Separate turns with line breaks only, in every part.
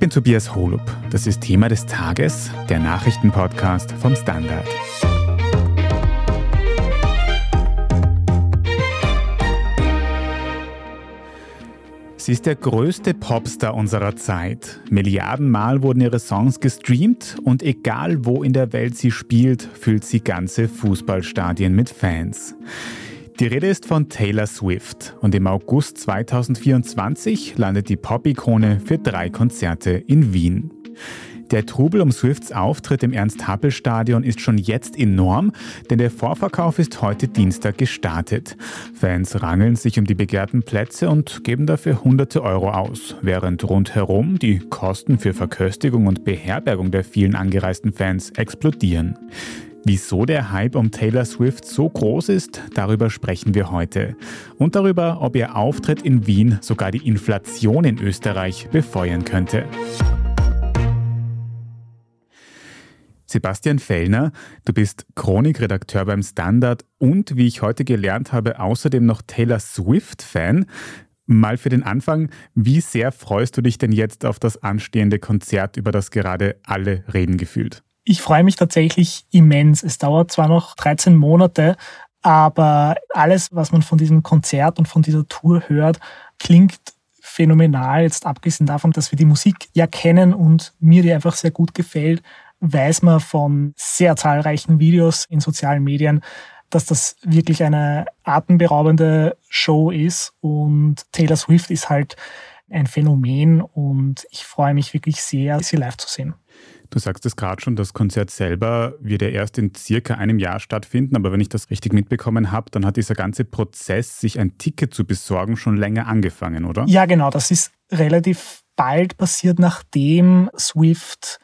Ich bin Tobias Holub. Das ist Thema des Tages, der Nachrichtenpodcast vom Standard. Sie ist der größte Popstar unserer Zeit. Milliardenmal wurden ihre Songs gestreamt und egal wo in der Welt sie spielt, füllt sie ganze Fußballstadien mit Fans. Die Rede ist von Taylor Swift und im August 2024 landet die Pop-Ikone für drei Konzerte in Wien. Der Trubel um Swifts Auftritt im Ernst-Happel-Stadion ist schon jetzt enorm, denn der Vorverkauf ist heute Dienstag gestartet. Fans rangeln sich um die begehrten Plätze und geben dafür hunderte Euro aus, während rundherum die Kosten für Verköstigung und Beherbergung der vielen angereisten Fans explodieren. Wieso der Hype um Taylor Swift so groß ist, darüber sprechen wir heute. Und darüber, ob ihr Auftritt in Wien sogar die Inflation in Österreich befeuern könnte. Sebastian Fellner, du bist Chronikredakteur beim Standard und, wie ich heute gelernt habe, außerdem noch Taylor Swift-Fan. Mal für den Anfang, wie sehr freust du dich denn jetzt auf das anstehende Konzert, über das gerade alle reden gefühlt?
Ich freue mich tatsächlich immens. Es dauert zwar noch 13 Monate, aber alles, was man von diesem Konzert und von dieser Tour hört, klingt phänomenal. Jetzt abgesehen davon, dass wir die Musik ja kennen und mir die einfach sehr gut gefällt, weiß man von sehr zahlreichen Videos in sozialen Medien, dass das wirklich eine atemberaubende Show ist und Taylor Swift ist halt ein Phänomen und ich freue mich wirklich sehr, sie live zu sehen.
Du sagst es gerade schon, das Konzert selber wird ja erst in circa einem Jahr stattfinden, aber wenn ich das richtig mitbekommen habe, dann hat dieser ganze Prozess, sich ein Ticket zu besorgen, schon länger angefangen, oder?
Ja, genau. Das ist relativ bald passiert, nachdem Swift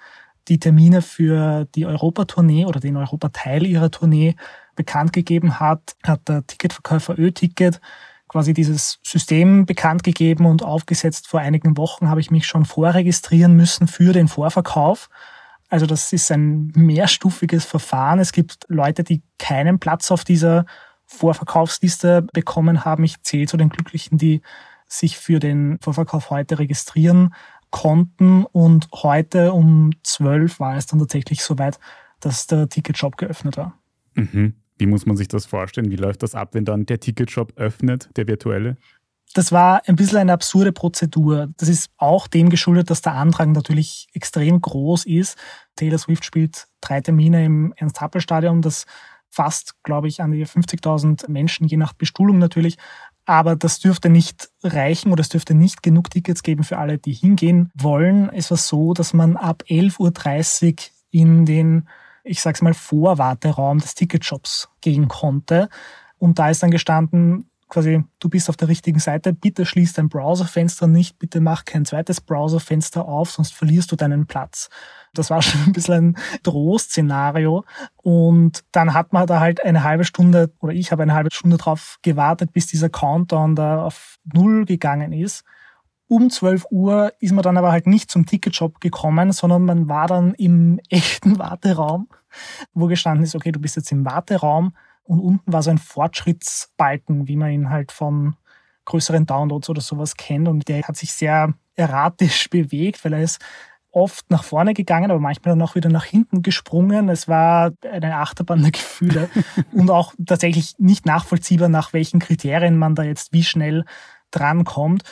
die Termine für die Europatournee oder den Europateil ihrer Tournee bekannt gegeben hat, hat der Ticketverkäufer Ö-Ticket quasi dieses System bekannt gegeben und aufgesetzt. Vor einigen Wochen habe ich mich schon vorregistrieren müssen für den Vorverkauf. Also das ist ein mehrstufiges Verfahren. Es gibt Leute, die keinen Platz auf dieser Vorverkaufsliste bekommen haben. Ich zähle zu den Glücklichen, die sich für den Vorverkauf heute registrieren konnten. Und heute um 12 war es dann tatsächlich soweit, dass der Ticketshop geöffnet war.
Mhm. Wie muss man sich das vorstellen? Wie läuft das ab, wenn dann der Ticketshop öffnet, der virtuelle?
Das war ein bisschen eine absurde Prozedur. Das ist auch dem geschuldet, dass der Antrag natürlich extrem groß ist. Taylor Swift spielt drei Termine im Ernst-Happel-Stadion, das fast, glaube ich, an die 50.000 Menschen, je nach Bestuhlung natürlich. Aber das dürfte nicht reichen oder es dürfte nicht genug Tickets geben für alle, die hingehen wollen. Es war so, dass man ab 11.30 Uhr in den, ich sag's mal, Vorwarteraum des Ticketshops gehen konnte. Und da ist dann gestanden, quasi, du bist auf der richtigen Seite, bitte schließ dein Browserfenster nicht, bitte mach kein zweites Browserfenster auf, sonst verlierst du deinen Platz. Das war schon ein bisschen ein Drohszenario. Und dann hat man da halt eine halbe Stunde, oder ich habe eine halbe Stunde drauf gewartet, bis dieser Countdown da auf Null gegangen ist. Um 12 Uhr ist man dann aber halt nicht zum Ticketshop gekommen, sondern man war dann im echten Warteraum, wo gestanden ist, okay, du bist jetzt im Warteraum, und unten war so ein Fortschrittsbalken, wie man ihn halt von größeren Downloads oder sowas kennt. Und der hat sich sehr erratisch bewegt, weil er ist oft nach vorne gegangen, aber manchmal dann auch wieder nach hinten gesprungen. Es war eine Achterbahn der Gefühle und auch tatsächlich nicht nachvollziehbar, nach welchen Kriterien man da jetzt wie schnell drankommt.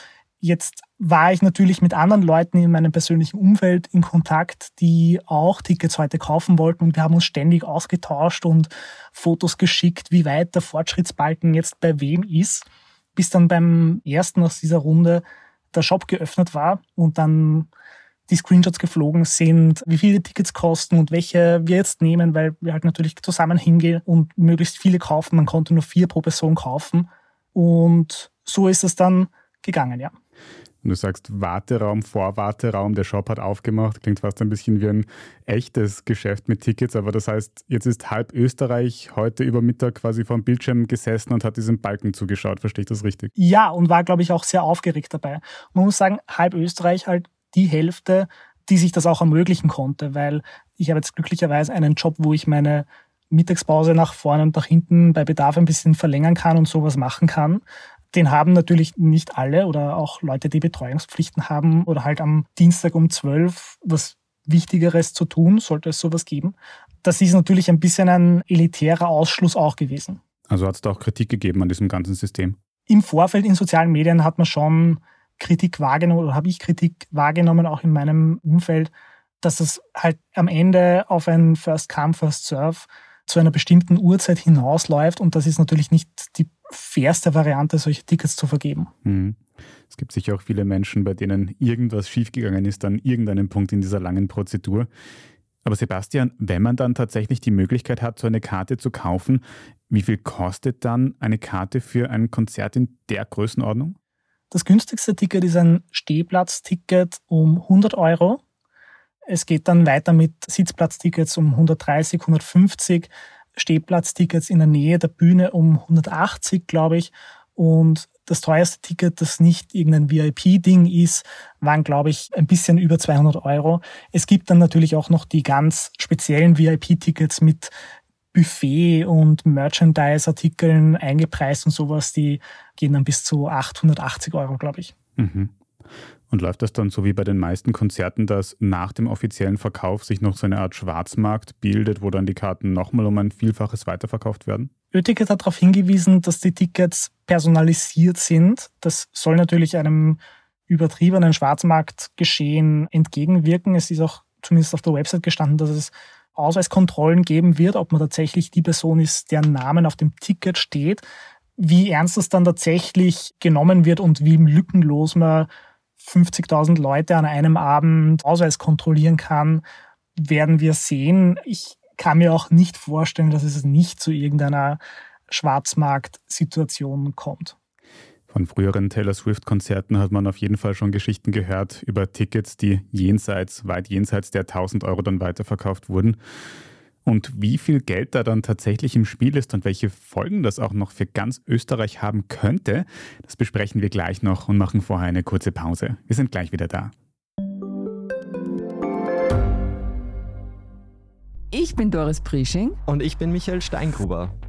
Jetzt war ich natürlich mit anderen Leuten in meinem persönlichen Umfeld in Kontakt, die auch Tickets heute kaufen wollten und wir haben uns ständig ausgetauscht und Fotos geschickt, wie weit der Fortschrittsbalken jetzt bei wem ist, bis dann beim ersten aus dieser Runde der Shop geöffnet war und dann die Screenshots geflogen sind, wie viele Tickets kosten und welche wir jetzt nehmen, weil wir halt natürlich zusammen hingehen und möglichst viele kaufen. Man konnte nur vier pro Person kaufen und so ist es dann gegangen, ja.
Und du sagst Warteraum, Vorwarteraum, der Shop hat aufgemacht, klingt fast ein bisschen wie ein echtes Geschäft mit Tickets, aber das heißt, jetzt ist halb Österreich heute über Mittag quasi vor dem Bildschirm gesessen und hat diesem Balken zugeschaut, verstehe ich das richtig?
Ja, und war, glaube ich, auch sehr aufgeregt dabei. Man muss sagen, halb Österreich halt die Hälfte, die sich das auch ermöglichen konnte, weil ich habe jetzt glücklicherweise einen Job, wo ich meine Mittagspause nach vorne und nach hinten bei Bedarf ein bisschen verlängern kann und sowas machen kann. Den haben natürlich nicht alle oder auch Leute, die Betreuungspflichten haben oder halt am Dienstag um 12 was Wichtigeres zu tun, sollte es sowas geben. Das ist natürlich ein bisschen ein elitärer Ausschluss auch gewesen.
Also hat es da auch Kritik gegeben an diesem ganzen System?
Im Vorfeld in sozialen Medien hat man schon Kritik wahrgenommen oder habe ich Kritik wahrgenommen, auch in meinem Umfeld, dass es halt am Ende auf ein First Come, First Serve zu einer bestimmten Uhrzeit hinausläuft und das ist natürlich nicht die fairste Variante, solche Tickets zu vergeben.
Mhm. Es gibt sicher auch viele Menschen, bei denen irgendwas schiefgegangen ist an irgendeinem Punkt in dieser langen Prozedur. Aber Sebastian, wenn man dann tatsächlich die Möglichkeit hat, so eine Karte zu kaufen, wie viel kostet dann eine Karte für ein Konzert in der Größenordnung?
Das günstigste Ticket ist ein Stehplatzticket um 100 Euro. Es geht dann weiter mit Sitzplatztickets um 130, 150, Stehplatztickets in der Nähe der Bühne um 180, glaube ich. Und das teuerste Ticket, das nicht irgendein VIP-Ding ist, waren, glaube ich, ein bisschen über 200 Euro. Es gibt dann natürlich auch noch die ganz speziellen VIP-Tickets mit Buffet und Merchandise-Artikeln eingepreist und sowas, die gehen dann bis zu 880 Euro, glaube ich.
Mhm. Und läuft das dann so wie bei den meisten Konzerten, dass nach dem offiziellen Verkauf sich noch so eine Art Schwarzmarkt bildet, wo dann die Karten nochmal um ein Vielfaches weiterverkauft werden?
Ötiket hat darauf hingewiesen, dass die Tickets personalisiert sind. Das soll natürlich einem übertriebenen Schwarzmarktgeschehen entgegenwirken. Es ist auch zumindest auf der Website gestanden, dass es Ausweiskontrollen geben wird, ob man tatsächlich die Person ist, deren Namen auf dem Ticket steht. Wie ernst das dann tatsächlich genommen wird und wie lückenlos man 50.000 Leute an einem Abend Ausweis kontrollieren kann, werden wir sehen. Ich kann mir auch nicht vorstellen, dass es nicht zu irgendeiner Schwarzmarktsituation kommt.
Von früheren Taylor Swift-Konzerten hat man auf jeden Fall schon Geschichten gehört über Tickets, die jenseits, weit jenseits der 1000 Euro dann weiterverkauft wurden. Und wie viel Geld da dann tatsächlich im Spiel ist und welche Folgen das auch noch für ganz Österreich haben könnte, das besprechen wir gleich noch und machen vorher eine kurze Pause. Wir sind gleich wieder da.
Ich bin Doris Prisching.
Und ich bin Michael Steingruber.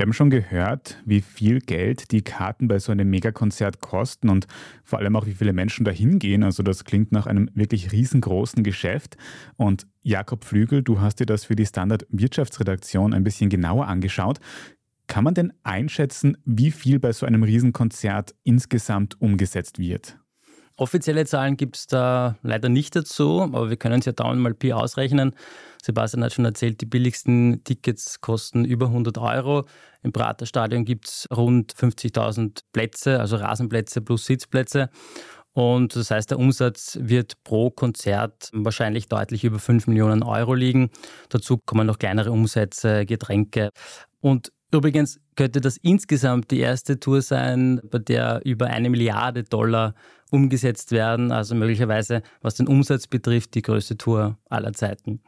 Wir haben schon gehört, wie viel Geld die Karten bei so einem Megakonzert kosten und vor allem auch, wie viele Menschen da hingehen. Also das klingt nach einem wirklich riesengroßen Geschäft. Und Jakob Flügel, du hast dir das für die Standard Wirtschaftsredaktion ein bisschen genauer angeschaut. Kann man denn einschätzen, wie viel bei so einem Riesenkonzert insgesamt umgesetzt wird?
Offizielle Zahlen gibt es da leider nicht dazu, aber wir können es ja dauernd mal Pi ausrechnen. Sebastian hat schon erzählt, die billigsten Tickets kosten über 100 Euro. Im Praterstadion gibt es rund 50.000 Plätze, also Rasenplätze plus Sitzplätze. Und das heißt, der Umsatz wird pro Konzert wahrscheinlich deutlich über 5 Millionen Euro liegen. Dazu kommen noch kleinere Umsätze, Getränke. Und übrigens könnte das insgesamt die erste Tour sein, bei der über eine Milliarde Dollar umgesetzt werden. Also möglicherweise, was den Umsatz betrifft, die größte Tour aller Zeiten.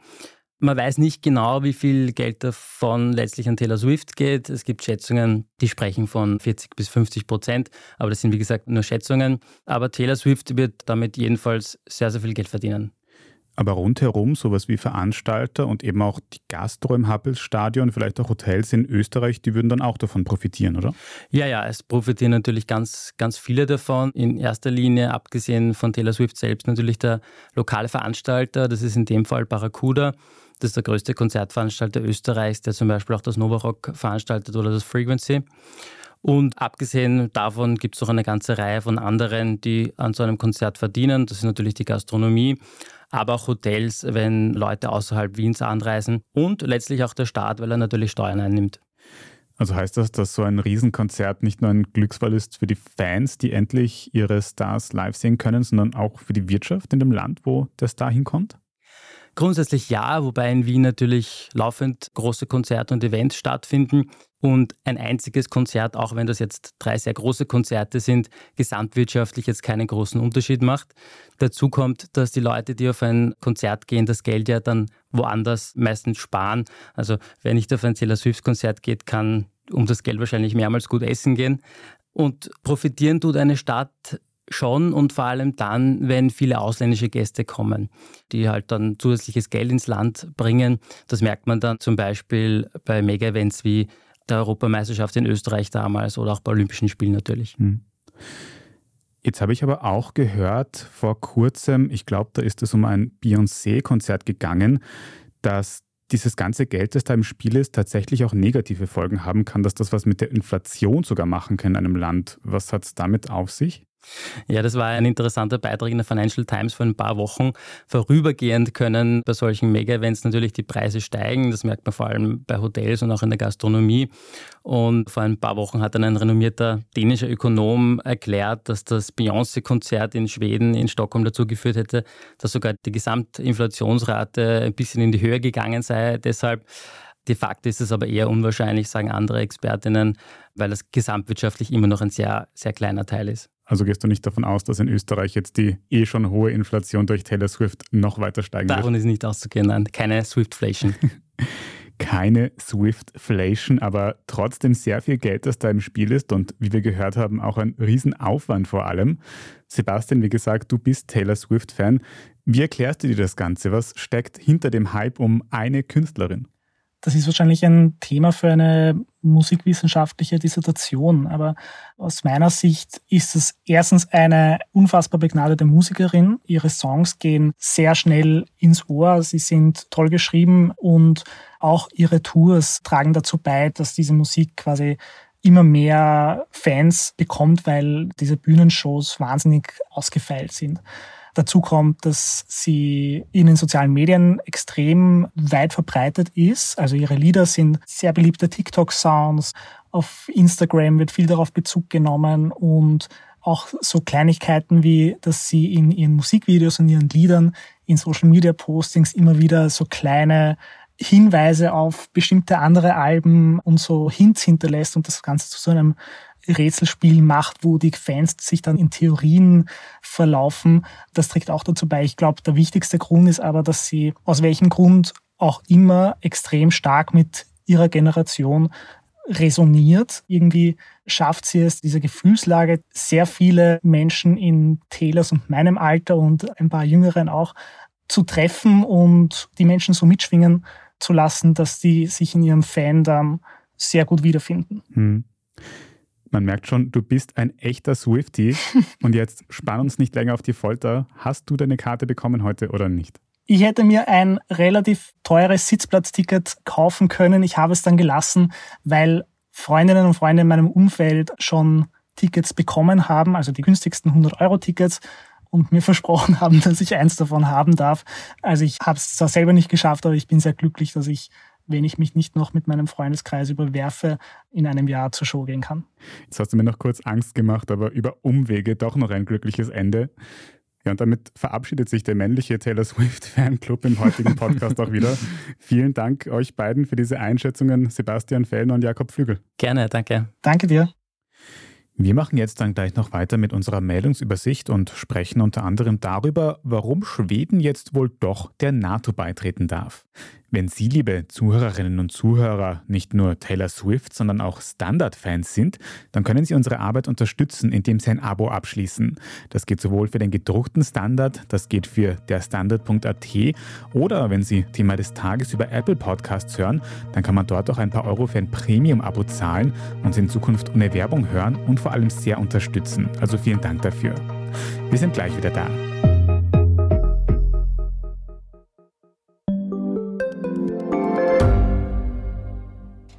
Man weiß nicht genau, wie viel Geld davon letztlich an Taylor Swift geht. Es gibt Schätzungen, die sprechen von 40 bis 50 Prozent, aber das sind wie gesagt nur Schätzungen. Aber Taylor Swift wird damit jedenfalls sehr, sehr viel Geld verdienen.
Aber rundherum, sowas wie Veranstalter und eben auch die Gastro im Happels-Stadion, vielleicht auch Hotels in Österreich, die würden dann auch davon profitieren, oder?
Ja, ja, es profitieren natürlich ganz, ganz viele davon. In erster Linie, abgesehen von Taylor Swift selbst, natürlich der lokale Veranstalter. Das ist in dem Fall Barracuda. Das ist der größte Konzertveranstalter Österreichs, der zum Beispiel auch das Novarock veranstaltet oder das Frequency. Und abgesehen davon gibt es noch eine ganze Reihe von anderen, die an so einem Konzert verdienen. Das ist natürlich die Gastronomie, aber auch Hotels, wenn Leute außerhalb Wiens anreisen und letztlich auch der Staat, weil er natürlich Steuern einnimmt.
Also heißt das, dass so ein Riesenkonzert nicht nur ein Glücksfall ist für die Fans, die endlich ihre Stars live sehen können, sondern auch für die Wirtschaft in dem Land, wo der Star hinkommt?
Grundsätzlich ja, wobei in Wien natürlich laufend große Konzerte und Events stattfinden und ein einziges Konzert, auch wenn das jetzt drei sehr große Konzerte sind, gesamtwirtschaftlich jetzt keinen großen Unterschied macht. Dazu kommt, dass die Leute, die auf ein Konzert gehen, das Geld ja dann woanders meistens sparen. Also wer nicht auf ein Taylor Swift-Konzert geht, kann um das Geld wahrscheinlich mehrmals gut essen gehen. Und profitieren tut eine Stadt schon und vor allem dann, wenn viele ausländische Gäste kommen, die halt dann zusätzliches Geld ins Land bringen. Das merkt man dann zum Beispiel bei Mega-Events wie der Europameisterschaft in Österreich damals oder auch bei Olympischen Spielen natürlich. Hm.
Jetzt habe ich aber auch gehört vor kurzem, ich glaube, da ist es um ein Beyoncé-Konzert gegangen, dass dieses ganze Geld, das da im Spiel ist, tatsächlich auch negative Folgen haben kann, dass das was mit der Inflation sogar machen kann in einem Land. Was hat es damit auf sich?
Ja, das war ein interessanter Beitrag in der Financial Times vor ein paar Wochen. Vorübergehend können bei solchen Mega-Events natürlich die Preise steigen. Das merkt man vor allem bei Hotels und auch in der Gastronomie. Und vor ein paar Wochen hat dann ein renommierter dänischer Ökonom erklärt, dass das Beyoncé-Konzert in Schweden, in Stockholm dazu geführt hätte, dass sogar die Gesamtinflationsrate ein bisschen in die Höhe gegangen sei. Deshalb De facto ist es aber eher unwahrscheinlich, sagen andere Expertinnen, weil das gesamtwirtschaftlich immer noch ein sehr, sehr kleiner Teil ist.
Also gehst du nicht davon aus, dass in Österreich jetzt die eh schon hohe Inflation durch Taylor Swift noch weiter steigen
Davon wird? Davon ist nicht auszugehen, nein. Keine Swiftflation.
Keine Swiftflation, aber trotzdem sehr viel Geld, das da im Spiel ist und wie wir gehört haben, auch ein Riesenaufwand vor allem. Sebastian, wie gesagt, du bist Taylor Swift-Fan. Wie erklärst du dir das Ganze? Was steckt hinter dem Hype um eine Künstlerin?
Das ist wahrscheinlich ein Thema für eine musikwissenschaftliche Dissertation, aber aus meiner Sicht ist es erstens eine unfassbar begnadete Musikerin. Ihre Songs gehen sehr schnell ins Ohr, sie sind toll geschrieben und auch ihre Tours tragen dazu bei, dass diese Musik quasi immer mehr Fans bekommt, weil diese Bühnenshows wahnsinnig ausgefeilt sind. Dazu kommt, dass sie in den sozialen Medien extrem weit verbreitet ist. Also ihre Lieder sind sehr beliebte TikTok-Sounds. Auf Instagram wird viel darauf Bezug genommen und auch so Kleinigkeiten wie, dass sie in ihren Musikvideos und ihren Liedern, in Social Media Postings immer wieder so kleine Hinweise auf bestimmte andere Alben und so Hints hinterlässt und das Ganze zu so einem Rätselspiel macht, wo die Fans sich dann in Theorien verlaufen. Das trägt auch dazu bei. Ich glaube, der wichtigste Grund ist aber, dass sie aus welchem Grund auch immer extrem stark mit ihrer Generation resoniert. Irgendwie schafft sie es, diese Gefühlslage, sehr viele Menschen in Taylors und meinem Alter und ein paar Jüngeren auch zu treffen und die Menschen so mitschwingen zu lassen, dass die sich in ihrem Fandom sehr gut wiederfinden. Hm.
Man merkt schon, du bist ein echter Swifty. Und jetzt spann uns nicht länger auf die Folter. Hast du deine Karte bekommen heute oder nicht?
Ich hätte mir ein relativ teures Sitzplatzticket kaufen können. Ich habe es dann gelassen, weil Freundinnen und Freunde in meinem Umfeld schon Tickets bekommen haben, also die günstigsten 100-Euro-Tickets und mir versprochen haben, dass ich eins davon haben darf. Also ich habe es zwar selber nicht geschafft, aber ich bin sehr glücklich, dass ich wenn ich mich nicht noch mit meinem Freundeskreis überwerfe, in einem Jahr zur Show gehen kann.
Jetzt hast du mir noch kurz Angst gemacht, aber über Umwege doch noch ein glückliches Ende. Ja, und damit verabschiedet sich der männliche Taylor Swift Fanclub im heutigen Podcast auch wieder. Vielen Dank euch beiden für diese Einschätzungen, Sebastian Fellner und Jakob Flügel.
Gerne, danke.
Danke dir.
Wir machen jetzt dann gleich noch weiter mit unserer Meldungsübersicht und sprechen unter anderem darüber, warum Schweden jetzt wohl doch der NATO beitreten darf. Wenn Sie, liebe Zuhörerinnen und Zuhörer, nicht nur Taylor Swift, sondern auch Standard-Fans sind, dann können Sie unsere Arbeit unterstützen, indem Sie ein Abo abschließen. Das geht sowohl für den gedruckten Standard, das geht für derstandard.at oder wenn Sie Thema des Tages über Apple Podcasts hören, dann kann man dort auch ein paar Euro für ein Premium-Abo zahlen und Sie in Zukunft ohne Werbung hören und vor allem sehr unterstützen. Also vielen Dank dafür. Wir sind gleich wieder da.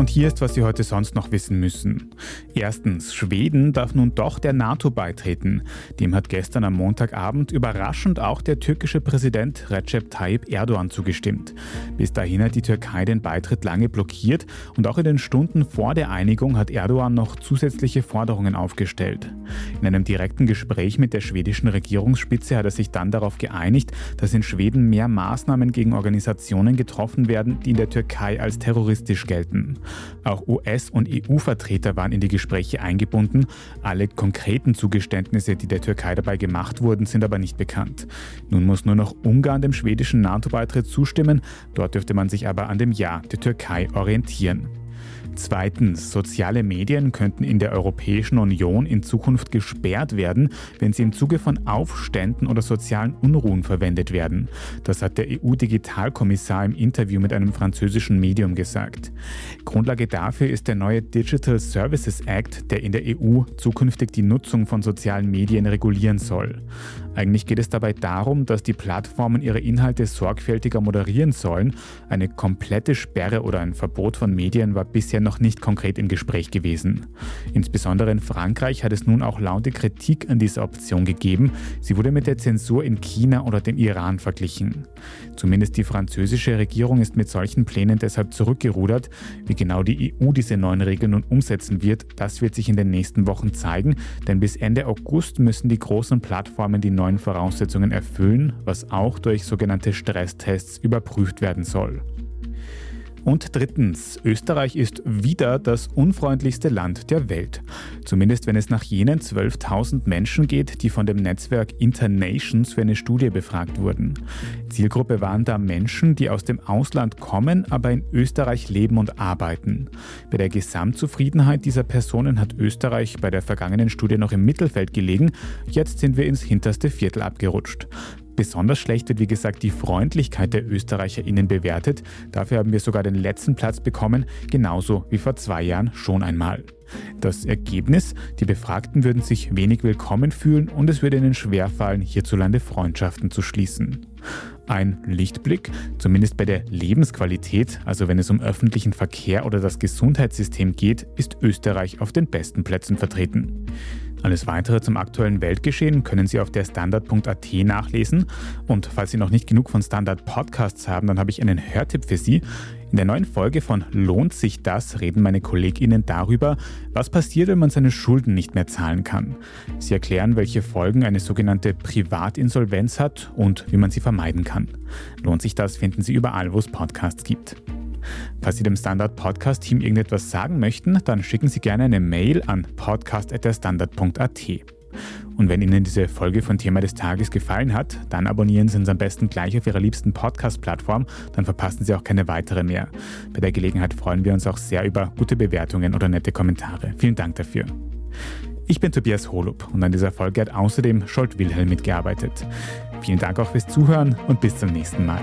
Und hier ist, was Sie heute sonst noch wissen müssen. Erstens, Schweden darf nun doch der NATO beitreten. Dem hat gestern am Montagabend überraschend auch der türkische Präsident Recep Tayyip Erdogan zugestimmt. Bis dahin hat die Türkei den Beitritt lange blockiert und auch in den Stunden vor der Einigung hat Erdogan noch zusätzliche Forderungen aufgestellt. In einem direkten Gespräch mit der schwedischen Regierungsspitze hat er sich dann darauf geeinigt, dass in Schweden mehr Maßnahmen gegen Organisationen getroffen werden, die in der Türkei als terroristisch gelten. Auch US- und EU-Vertreter waren in die Gespräche eingebunden. Alle konkreten Zugeständnisse, die der Türkei dabei gemacht wurden, sind aber nicht bekannt. Nun muss nur noch Ungarn dem schwedischen NATO-Beitritt zustimmen. Dort dürfte man sich aber an dem Ja der Türkei orientieren. Zweitens, soziale Medien könnten in der Europäischen Union in Zukunft gesperrt werden, wenn sie im Zuge von Aufständen oder sozialen Unruhen verwendet werden. Das hat der EU-Digitalkommissar im Interview mit einem französischen Medium gesagt. Grundlage dafür ist der neue Digital Services Act, der in der EU zukünftig die Nutzung von sozialen Medien regulieren soll. Eigentlich geht es dabei darum, dass die Plattformen ihre Inhalte sorgfältiger moderieren sollen. Eine komplette Sperre oder ein Verbot von Medien war bisher noch nicht konkret im Gespräch gewesen. Insbesondere in Frankreich hat es nun auch laute Kritik an dieser Option gegeben. Sie wurde mit der Zensur in China oder dem Iran verglichen. Zumindest die französische Regierung ist mit solchen Plänen deshalb zurückgerudert. Wie genau die EU diese neuen Regeln nun umsetzen wird, das wird sich in den nächsten Wochen zeigen, denn bis Ende August müssen die großen Plattformen die neuen Voraussetzungen erfüllen, was auch durch sogenannte Stresstests überprüft werden soll. Und drittens, Österreich ist wieder das unfreundlichste Land der Welt. Zumindest wenn es nach jenen 12.000 Menschen geht, die von dem Netzwerk Internations für eine Studie befragt wurden. Zielgruppe waren da Menschen, die aus dem Ausland kommen, aber in Österreich leben und arbeiten. Bei der Gesamtzufriedenheit dieser Personen hat Österreich bei der vergangenen Studie noch im Mittelfeld gelegen. Jetzt sind wir ins hinterste Viertel abgerutscht. Besonders schlecht wird, wie gesagt, die Freundlichkeit der ÖsterreicherInnen bewertet. Dafür haben wir sogar den letzten Platz bekommen, genauso wie vor zwei Jahren schon einmal. Das Ergebnis, die Befragten würden sich wenig willkommen fühlen und es würde ihnen schwerfallen, hierzulande Freundschaften zu schließen. Ein Lichtblick, zumindest bei der Lebensqualität, also wenn es um öffentlichen Verkehr oder das Gesundheitssystem geht, ist Österreich auf den besten Plätzen vertreten. Alles weitere zum aktuellen Weltgeschehen können Sie auf der Standard.at nachlesen. Und falls Sie noch nicht genug von Standard Podcasts haben, dann habe ich einen Hörtipp für Sie. In der neuen Folge von Lohnt sich das reden meine KollegInnen darüber, was passiert, wenn man seine Schulden nicht mehr zahlen kann. Sie erklären, welche Folgen eine sogenannte Privatinsolvenz hat und wie man sie vermeiden kann. Lohnt sich das, finden Sie überall, wo es Podcasts gibt. Falls Sie dem Standard Podcast Team irgendetwas sagen möchten, dann schicken Sie gerne eine Mail an podcast.derstandard.at. Und wenn Ihnen diese Folge von Thema des Tages gefallen hat, dann abonnieren Sie uns am besten gleich auf Ihrer liebsten Podcast-Plattform, dann verpassen Sie auch keine weitere mehr. Bei der Gelegenheit freuen wir uns auch sehr über gute Bewertungen oder nette Kommentare. Vielen Dank dafür. Ich bin Tobias Holub und an dieser Folge hat außerdem Scholt Wilhelm mitgearbeitet. Vielen Dank auch fürs Zuhören und bis zum nächsten Mal.